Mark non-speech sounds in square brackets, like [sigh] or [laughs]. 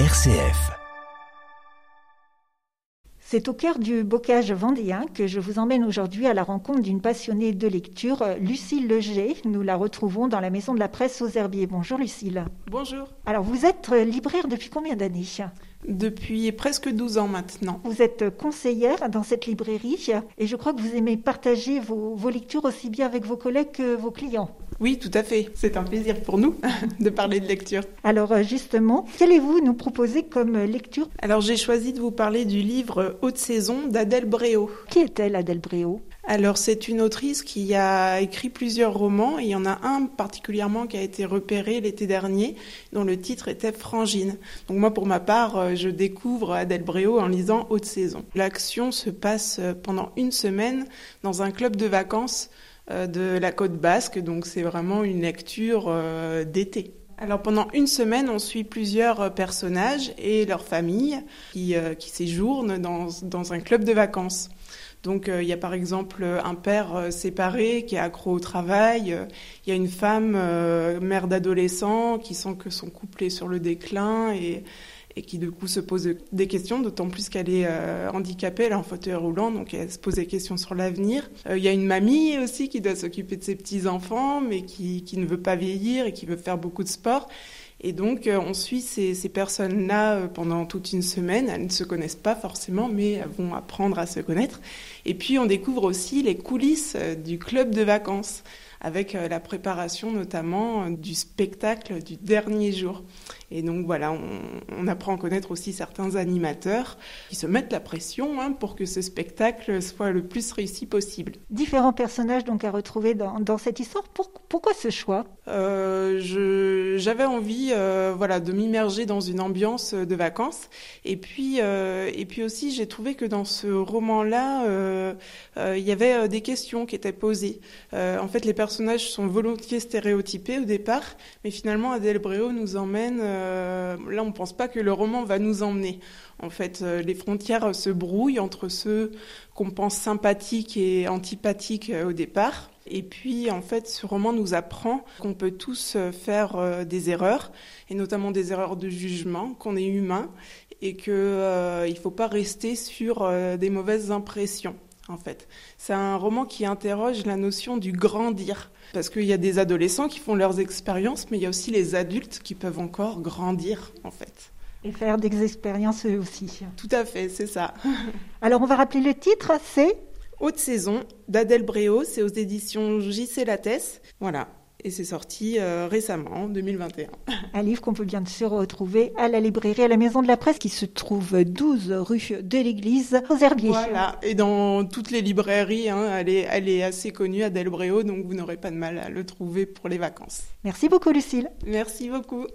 RCF. C'est au cœur du bocage vendéen que je vous emmène aujourd'hui à la rencontre d'une passionnée de lecture, Lucille Leger. Nous la retrouvons dans la maison de la presse aux Herbiers. Bonjour Lucille. Bonjour. Alors vous êtes libraire depuis combien d'années? Depuis presque 12 ans maintenant. Vous êtes conseillère dans cette librairie et je crois que vous aimez partager vos, vos lectures aussi bien avec vos collègues que vos clients. Oui, tout à fait. C'est un plaisir pour nous [laughs] de parler de lecture. Alors euh, justement, qu'allez-vous nous proposer comme lecture? Alors j'ai choisi de vous parler du livre Haute saison d'Adèle Bréau. Qui est-elle Adèle Bréau? Alors c'est une autrice qui a écrit plusieurs romans. Il y en a un particulièrement qui a été repéré l'été dernier, dont le titre était Frangine. Donc moi pour ma part, euh, je découvre Adèle Bréau en lisant Haute saison. L'action se passe pendant une semaine dans un club de vacances de la côte basque, donc c'est vraiment une lecture euh, d'été. Alors pendant une semaine, on suit plusieurs euh, personnages et leurs familles qui, qui séjournent dans, dans, un club de vacances. Donc il y a par exemple un père séparé qui est accro au travail, il y a une femme mère d'adolescent qui sent que son couple est sur le déclin et et qui du coup se pose des questions, d'autant plus qu'elle est euh, handicapée, elle est en fauteuil roulant, donc elle se pose des questions sur l'avenir. Euh, il y a une mamie aussi qui doit s'occuper de ses petits-enfants, mais qui, ne veut pas vieillir et qui veut faire beaucoup de sport. Et donc euh, on suit ces, ces personnes-là pendant toute une semaine. Elles ne se connaissent pas forcément, mais elles vont apprendre à se connaître. Et puis on découvre aussi les coulisses du club de vacances avec la préparation notamment du spectacle du dernier jour. Et donc voilà, on, on, apprend à connaître aussi certains animateurs qui se mettent la pression hein, pour que ce spectacle soit le plus réussi possible. Différents personnages donc à retrouver dans, dans cette histoire. Pour, pourquoi ce choix? Euh, J'avais envie euh, voilà, de m'immerger dans une ambiance de vacances. Et puis, euh, et puis aussi, j'ai trouvé que dans ce roman-là, euh, euh, il y avait des questions qui étaient posées. en fait, les personnages sont volontiers stéréotypés au départ, mais finalement, Adèle Bréau nous emmène euh, là, on ne pense pas que le roman va nous emmener. En fait, euh, les frontières se brouillent entre ceux qu'on pense sympathiques et antipathiques euh, au départ. Et puis, en fait, ce roman nous apprend qu'on peut tous faire des erreurs, et notamment des erreurs de jugement, qu'on est humain, et qu'il ne faut pas rester sur des mauvaises impressions en fait. C'est un roman qui interroge la notion du grandir. Parce qu'il y a des adolescents qui font leurs expériences, mais il y a aussi les adultes qui peuvent encore grandir, en fait. Et faire des expériences eux aussi. Tout à fait, c'est ça. [laughs] Alors on va rappeler le titre, c'est Haute saison d'Adèle Bréau, c'est aux éditions JC Lattès. Voilà, et c'est sorti euh, récemment, en 2021. Un livre qu'on peut bien se retrouver à la librairie à la Maison de la Presse qui se trouve 12 rue de l'Église aux Herbiers. Voilà, et dans toutes les librairies, hein, elle, est, elle est assez connue, Adèle Bréau, donc vous n'aurez pas de mal à le trouver pour les vacances. Merci beaucoup Lucille. Merci beaucoup.